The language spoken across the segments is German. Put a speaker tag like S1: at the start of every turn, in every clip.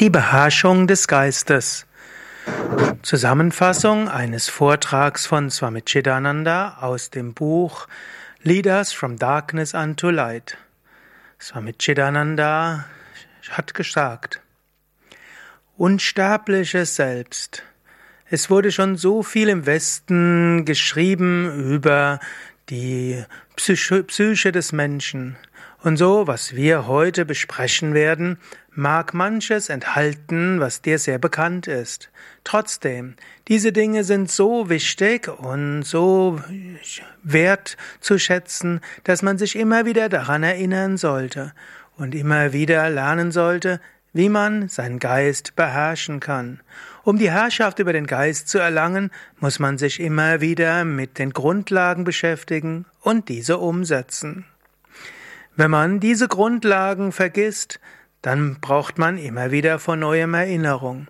S1: Die Beherrschung des Geistes. Zusammenfassung eines Vortrags von Swami Chidananda aus dem Buch Leaders from Darkness unto Light. Swami Chidananda hat gesagt, Unsterbliches Selbst. Es wurde schon so viel im Westen geschrieben über die Psyche des Menschen. Und so, was wir heute besprechen werden, mag manches enthalten, was dir sehr bekannt ist. Trotzdem, diese Dinge sind so wichtig und so wert zu schätzen, dass man sich immer wieder daran erinnern sollte und immer wieder lernen sollte, wie man seinen Geist beherrschen kann. Um die Herrschaft über den Geist zu erlangen, muss man sich immer wieder mit den Grundlagen beschäftigen und diese umsetzen. Wenn man diese Grundlagen vergisst, dann braucht man immer wieder von neuem Erinnerung.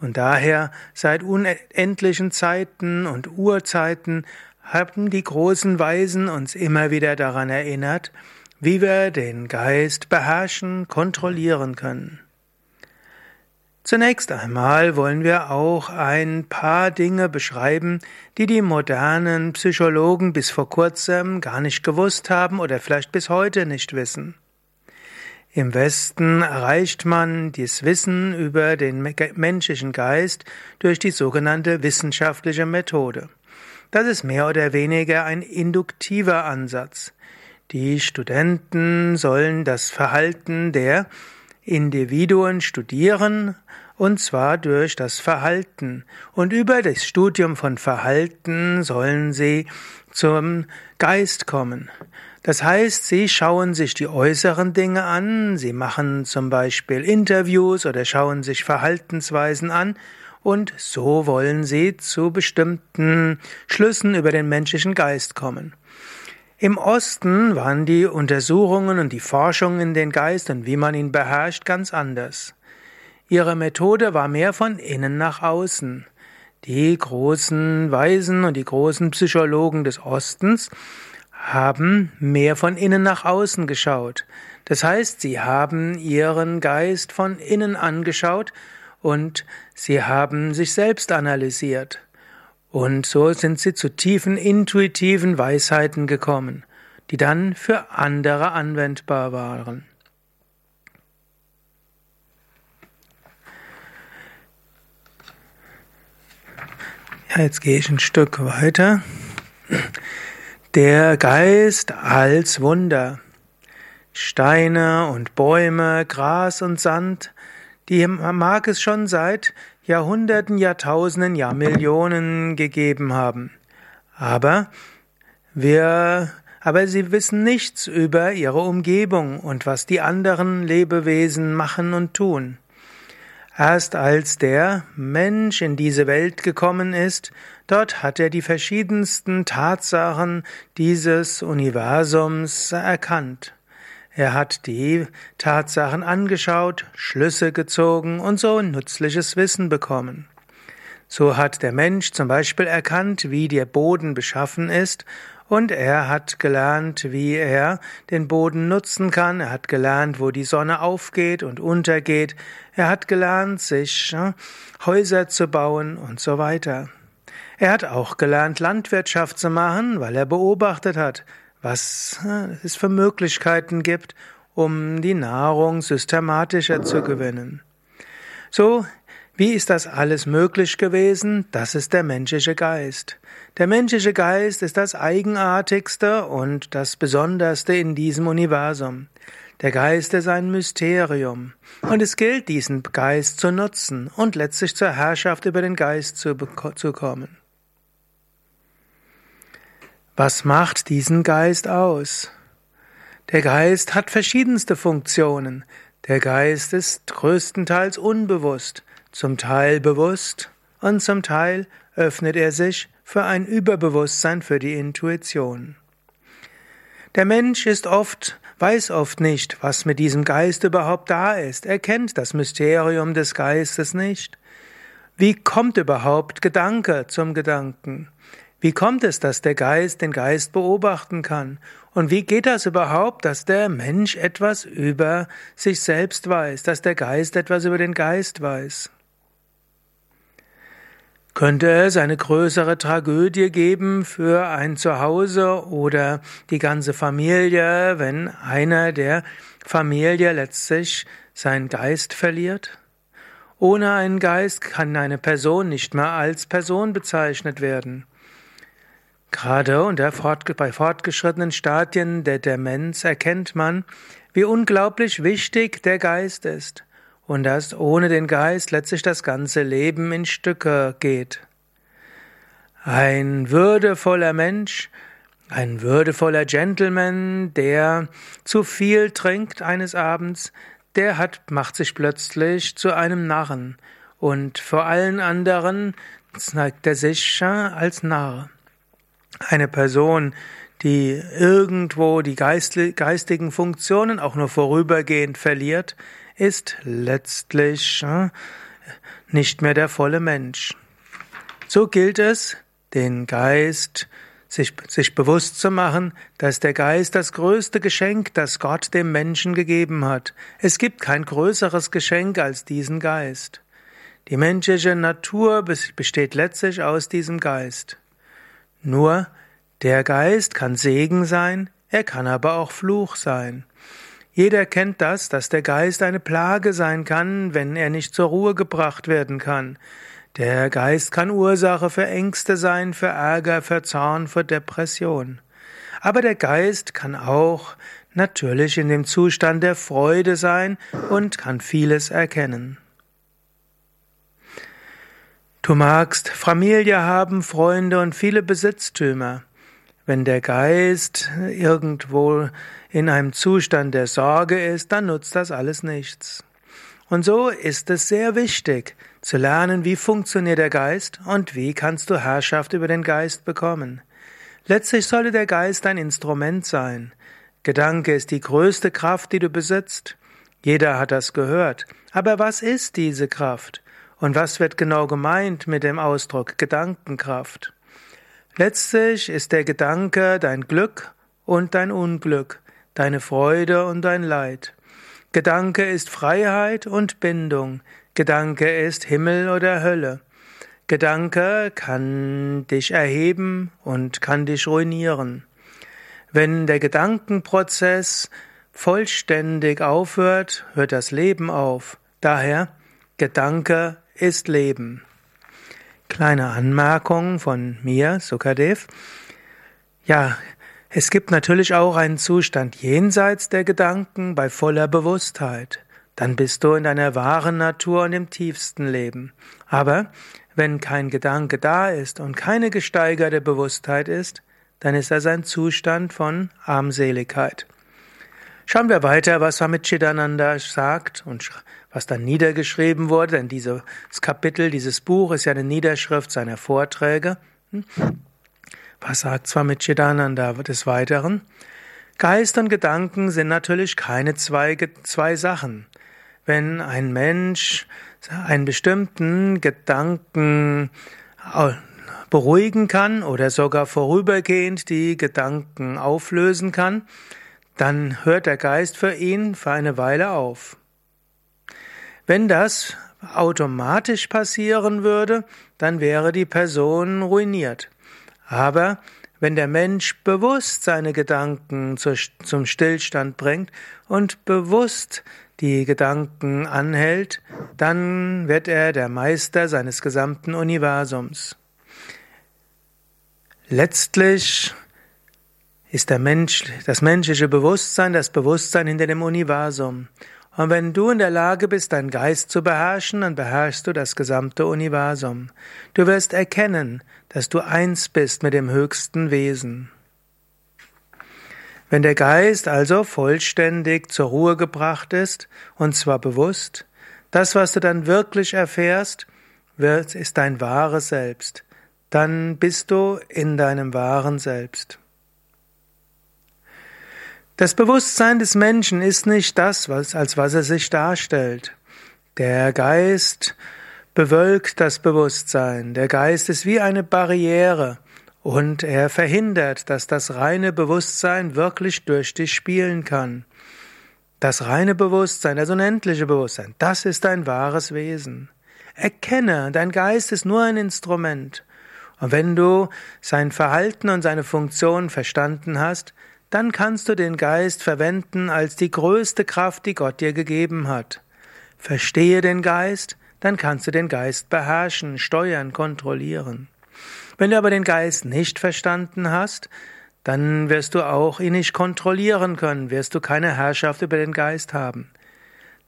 S1: Und daher seit unendlichen Zeiten und Urzeiten haben die großen Weisen uns immer wieder daran erinnert, wie wir den Geist beherrschen, kontrollieren können. Zunächst einmal wollen wir auch ein paar Dinge beschreiben, die die modernen Psychologen bis vor kurzem gar nicht gewusst haben oder vielleicht bis heute nicht wissen. Im Westen erreicht man das Wissen über den menschlichen Geist durch die sogenannte wissenschaftliche Methode. Das ist mehr oder weniger ein induktiver Ansatz. Die Studenten sollen das Verhalten der Individuen studieren, und zwar durch das Verhalten. Und über das Studium von Verhalten sollen sie zum Geist kommen. Das heißt, sie schauen sich die äußeren Dinge an, sie machen zum Beispiel Interviews oder schauen sich Verhaltensweisen an, und so wollen sie zu bestimmten Schlüssen über den menschlichen Geist kommen. Im Osten waren die Untersuchungen und die Forschung in den Geist und wie man ihn beherrscht ganz anders. Ihre Methode war mehr von innen nach außen. Die großen Weisen und die großen Psychologen des Ostens haben mehr von innen nach außen geschaut. Das heißt, sie haben ihren Geist von innen angeschaut und sie haben sich selbst analysiert. Und so sind sie zu tiefen intuitiven Weisheiten gekommen, die dann für andere anwendbar waren. Ja, jetzt gehe ich ein Stück weiter. Der Geist als Wunder. Steine und Bäume, Gras und Sand, die mag es schon seit Jahrhunderten, Jahrtausenden, Jahrmillionen gegeben haben. Aber wir, aber sie wissen nichts über ihre Umgebung und was die anderen Lebewesen machen und tun. Erst als der Mensch in diese Welt gekommen ist, dort hat er die verschiedensten Tatsachen dieses Universums erkannt. Er hat die Tatsachen angeschaut, Schlüsse gezogen und so nützliches Wissen bekommen. So hat der Mensch zum Beispiel erkannt, wie der Boden beschaffen ist, und er hat gelernt, wie er den Boden nutzen kann, er hat gelernt, wo die Sonne aufgeht und untergeht, er hat gelernt, sich äh, Häuser zu bauen und so weiter. Er hat auch gelernt, Landwirtschaft zu machen, weil er beobachtet hat, was es für Möglichkeiten gibt, um die Nahrung systematischer zu gewinnen. So, wie ist das alles möglich gewesen? Das ist der menschliche Geist. Der menschliche Geist ist das Eigenartigste und das Besonderste in diesem Universum. Der Geist ist ein Mysterium. Und es gilt, diesen Geist zu nutzen und letztlich zur Herrschaft über den Geist zu, zu kommen. Was macht diesen Geist aus? Der Geist hat verschiedenste Funktionen. Der Geist ist größtenteils unbewusst, zum Teil bewusst und zum Teil öffnet er sich für ein Überbewusstsein für die Intuition. Der Mensch ist oft, weiß oft nicht, was mit diesem Geist überhaupt da ist. Er kennt das Mysterium des Geistes nicht. Wie kommt überhaupt Gedanke zum Gedanken? Wie kommt es, dass der Geist den Geist beobachten kann? Und wie geht das überhaupt, dass der Mensch etwas über sich selbst weiß, dass der Geist etwas über den Geist weiß? Könnte es eine größere Tragödie geben für ein Zuhause oder die ganze Familie, wenn einer der Familie letztlich seinen Geist verliert? Ohne einen Geist kann eine Person nicht mehr als Person bezeichnet werden. Gerade unter fort, bei fortgeschrittenen Stadien der Demenz erkennt man, wie unglaublich wichtig der Geist ist und dass ohne den Geist letztlich das ganze Leben in Stücke geht. Ein würdevoller Mensch, ein würdevoller Gentleman, der zu viel trinkt eines Abends, der hat, macht sich plötzlich zu einem Narren und vor allen anderen zeigt er sich als Narr. Eine Person, die irgendwo die geistigen Funktionen auch nur vorübergehend verliert, ist letztlich äh, nicht mehr der volle Mensch. So gilt es, den Geist sich, sich bewusst zu machen, dass der Geist das größte Geschenk, das Gott dem Menschen gegeben hat. Es gibt kein größeres Geschenk als diesen Geist. Die menschliche Natur besteht letztlich aus diesem Geist. Nur der Geist kann Segen sein, er kann aber auch Fluch sein. Jeder kennt das, dass der Geist eine Plage sein kann, wenn er nicht zur Ruhe gebracht werden kann. Der Geist kann Ursache für Ängste sein, für Ärger, für Zorn, für Depression. Aber der Geist kann auch natürlich in dem Zustand der Freude sein und kann vieles erkennen. Du magst Familie haben, Freunde und viele Besitztümer. Wenn der Geist irgendwo in einem Zustand der Sorge ist, dann nutzt das alles nichts. Und so ist es sehr wichtig zu lernen, wie funktioniert der Geist und wie kannst du Herrschaft über den Geist bekommen. Letztlich sollte der Geist ein Instrument sein. Gedanke ist die größte Kraft, die du besitzt. Jeder hat das gehört. Aber was ist diese Kraft? Und was wird genau gemeint mit dem Ausdruck Gedankenkraft? Letztlich ist der Gedanke dein Glück und dein Unglück, deine Freude und dein Leid. Gedanke ist Freiheit und Bindung. Gedanke ist Himmel oder Hölle. Gedanke kann dich erheben und kann dich ruinieren. Wenn der Gedankenprozess vollständig aufhört, hört das Leben auf. Daher Gedanke ist Leben. Kleine Anmerkung von mir, Sukadev. Ja, es gibt natürlich auch einen Zustand jenseits der Gedanken bei voller Bewusstheit. Dann bist du in deiner wahren Natur und im tiefsten Leben. Aber wenn kein Gedanke da ist und keine gesteigerte Bewusstheit ist, dann ist das ein Zustand von Armseligkeit. Schauen wir weiter, was Swami Chidananda sagt und was dann niedergeschrieben wurde, denn dieses Kapitel, dieses Buch ist ja eine Niederschrift seiner Vorträge. Hm? Was sagt Swami Chidananda des Weiteren? Geist und Gedanken sind natürlich keine zwei, zwei Sachen. Wenn ein Mensch einen bestimmten Gedanken beruhigen kann oder sogar vorübergehend die Gedanken auflösen kann, dann hört der Geist für ihn für eine Weile auf. Wenn das automatisch passieren würde, dann wäre die Person ruiniert. Aber wenn der Mensch bewusst seine Gedanken zum Stillstand bringt und bewusst die Gedanken anhält, dann wird er der Meister seines gesamten Universums. Letztlich ist der Mensch, das menschliche Bewusstsein, das Bewusstsein hinter dem Universum. Und wenn du in der Lage bist, deinen Geist zu beherrschen, dann beherrschst du das gesamte Universum. Du wirst erkennen, dass du eins bist mit dem höchsten Wesen. Wenn der Geist also vollständig zur Ruhe gebracht ist, und zwar bewusst, das, was du dann wirklich erfährst, ist dein wahres Selbst. Dann bist du in deinem wahren Selbst. Das Bewusstsein des Menschen ist nicht das, was, als was er sich darstellt. Der Geist bewölkt das Bewusstsein. Der Geist ist wie eine Barriere und er verhindert, dass das reine Bewusstsein wirklich durch dich spielen kann. Das reine Bewusstsein, das unendliche Bewusstsein, das ist dein wahres Wesen. Erkenne, dein Geist ist nur ein Instrument. Und wenn du sein Verhalten und seine Funktion verstanden hast, dann kannst du den Geist verwenden als die größte Kraft, die Gott dir gegeben hat. Verstehe den Geist, dann kannst du den Geist beherrschen, steuern, kontrollieren. Wenn du aber den Geist nicht verstanden hast, dann wirst du auch ihn nicht kontrollieren können, wirst du keine Herrschaft über den Geist haben.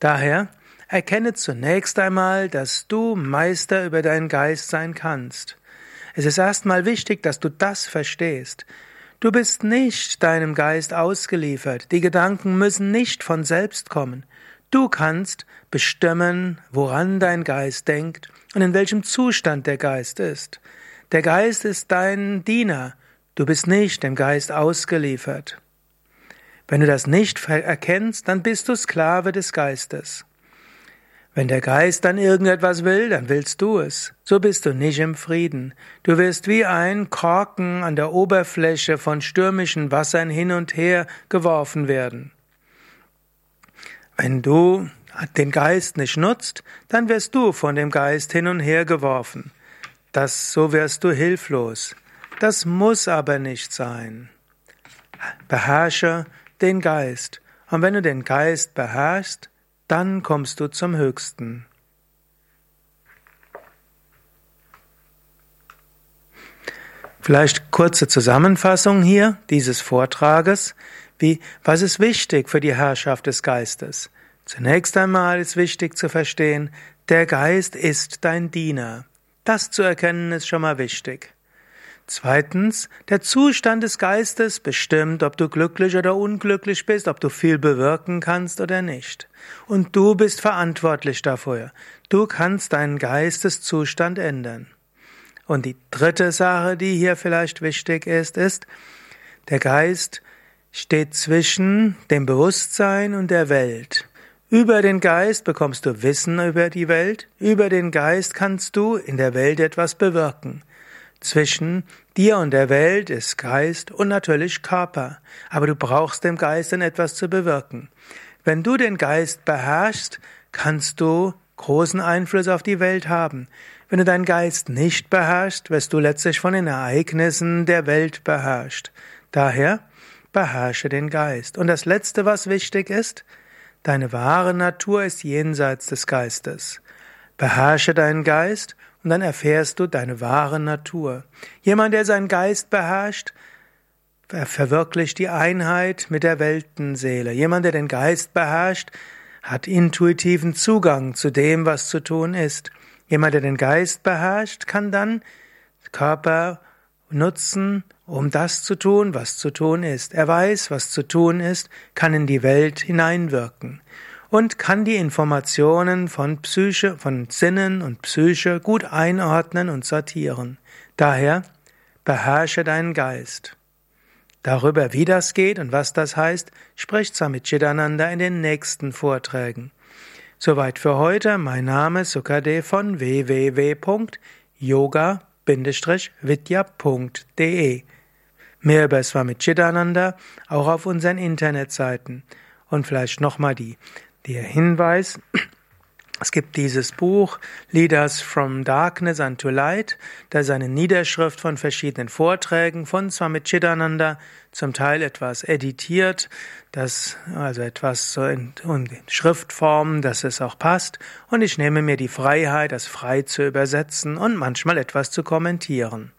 S1: Daher erkenne zunächst einmal, dass du Meister über deinen Geist sein kannst. Es ist erstmal wichtig, dass du das verstehst. Du bist nicht deinem Geist ausgeliefert, die Gedanken müssen nicht von selbst kommen. Du kannst bestimmen, woran dein Geist denkt und in welchem Zustand der Geist ist. Der Geist ist dein Diener, Du bist nicht dem Geist ausgeliefert. Wenn du das nicht erkennst, dann bist du Sklave des Geistes. Wenn der Geist dann irgendetwas will, dann willst du es. So bist du nicht im Frieden. Du wirst wie ein Korken an der Oberfläche von stürmischen Wassern hin und her geworfen werden. Wenn du den Geist nicht nutzt, dann wirst du von dem Geist hin und her geworfen. Das, so wirst du hilflos. Das muss aber nicht sein. Beherrsche den Geist. Und wenn du den Geist beherrschst, dann kommst du zum Höchsten. Vielleicht kurze Zusammenfassung hier dieses Vortrages. Wie, was ist wichtig für die Herrschaft des Geistes? Zunächst einmal ist wichtig zu verstehen, der Geist ist dein Diener. Das zu erkennen ist schon mal wichtig. Zweitens, der Zustand des Geistes bestimmt, ob du glücklich oder unglücklich bist, ob du viel bewirken kannst oder nicht. Und du bist verantwortlich dafür. Du kannst deinen Geisteszustand ändern. Und die dritte Sache, die hier vielleicht wichtig ist, ist, der Geist steht zwischen dem Bewusstsein und der Welt. Über den Geist bekommst du Wissen über die Welt, über den Geist kannst du in der Welt etwas bewirken. Zwischen dir und der Welt ist Geist und natürlich Körper, aber du brauchst dem Geist dann etwas zu bewirken. Wenn du den Geist beherrschst, kannst du großen Einfluss auf die Welt haben. Wenn du deinen Geist nicht beherrschst, wirst du letztlich von den Ereignissen der Welt beherrscht. Daher beherrsche den Geist. Und das Letzte, was wichtig ist, deine wahre Natur ist jenseits des Geistes. Beherrsche deinen Geist und dann erfährst du deine wahre Natur. Jemand, der seinen Geist beherrscht, verwirklicht die Einheit mit der Weltenseele. Jemand, der den Geist beherrscht, hat intuitiven Zugang zu dem, was zu tun ist. Jemand, der den Geist beherrscht, kann dann Körper nutzen, um das zu tun, was zu tun ist. Er weiß, was zu tun ist, kann in die Welt hineinwirken und kann die Informationen von Psyche, von Sinnen und Psyche gut einordnen und sortieren. Daher beherrsche deinen Geist. Darüber, wie das geht und was das heißt, spricht Samit Chidananda in den nächsten Vorträgen. Soweit für heute. Mein Name ist Sukade von www.yoga-vidya.de. Mehr über Swami Chidananda auch auf unseren Internetseiten. Und vielleicht nochmal die der Hinweis, es gibt dieses Buch Leaders from Darkness unto Light, da ist eine Niederschrift von verschiedenen Vorträgen von Swami Chidananda, zum Teil etwas editiert, das, also etwas so in, in Schriftform, dass es auch passt. Und ich nehme mir die Freiheit, das frei zu übersetzen und manchmal etwas zu kommentieren.